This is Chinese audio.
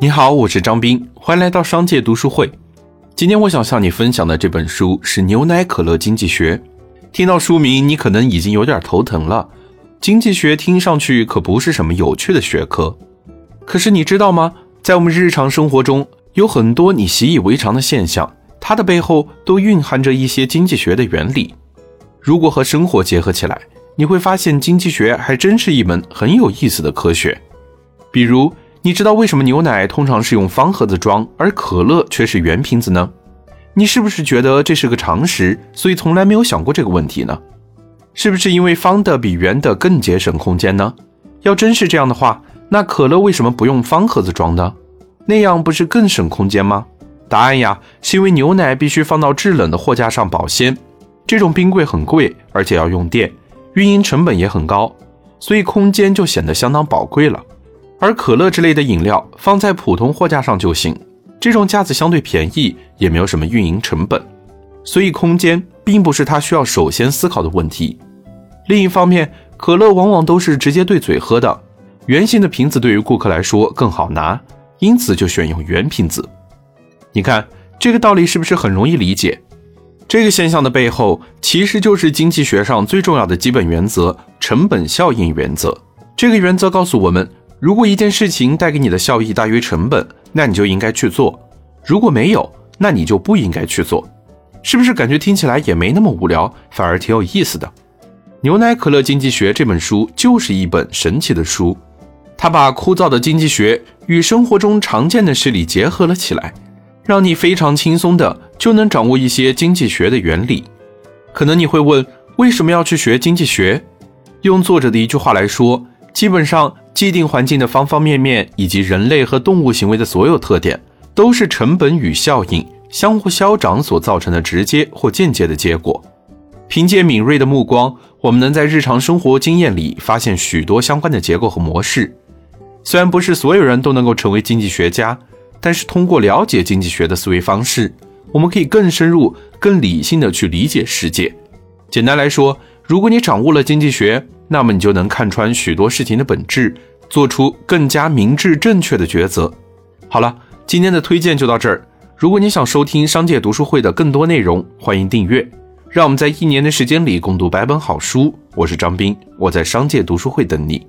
你好，我是张斌，欢迎来到商界读书会。今天我想向你分享的这本书是《牛奶可乐经济学》。听到书名，你可能已经有点头疼了。经济学听上去可不是什么有趣的学科。可是你知道吗？在我们日常生活中，有很多你习以为常的现象，它的背后都蕴含着一些经济学的原理。如果和生活结合起来，你会发现经济学还真是一门很有意思的科学。比如，你知道为什么牛奶通常是用方盒子装，而可乐却是圆瓶子呢？你是不是觉得这是个常识，所以从来没有想过这个问题呢？是不是因为方的比圆的更节省空间呢？要真是这样的话，那可乐为什么不用方盒子装呢？那样不是更省空间吗？答案呀，是因为牛奶必须放到制冷的货架上保鲜，这种冰柜很贵，而且要用电，运营成本也很高，所以空间就显得相当宝贵了。而可乐之类的饮料放在普通货架上就行，这种架子相对便宜，也没有什么运营成本，所以空间并不是他需要首先思考的问题。另一方面，可乐往往都是直接对嘴喝的，圆形的瓶子对于顾客来说更好拿，因此就选用圆瓶子。你看这个道理是不是很容易理解？这个现象的背后其实就是经济学上最重要的基本原则——成本效应原则。这个原则告诉我们。如果一件事情带给你的效益大于成本，那你就应该去做；如果没有，那你就不应该去做。是不是感觉听起来也没那么无聊，反而挺有意思的？《牛奶可乐经济学》这本书就是一本神奇的书，它把枯燥的经济学与生活中常见的事例结合了起来，让你非常轻松的就能掌握一些经济学的原理。可能你会问，为什么要去学经济学？用作者的一句话来说，基本上。既定环境的方方面面，以及人类和动物行为的所有特点，都是成本与效应相互消长所造成的直接或间接的结果。凭借敏锐的目光，我们能在日常生活经验里发现许多相关的结构和模式。虽然不是所有人都能够成为经济学家，但是通过了解经济学的思维方式，我们可以更深入、更理性的去理解世界。简单来说，如果你掌握了经济学，那么你就能看穿许多事情的本质。做出更加明智正确的抉择。好了，今天的推荐就到这儿。如果你想收听商界读书会的更多内容，欢迎订阅。让我们在一年的时间里共读百本好书。我是张斌，我在商界读书会等你。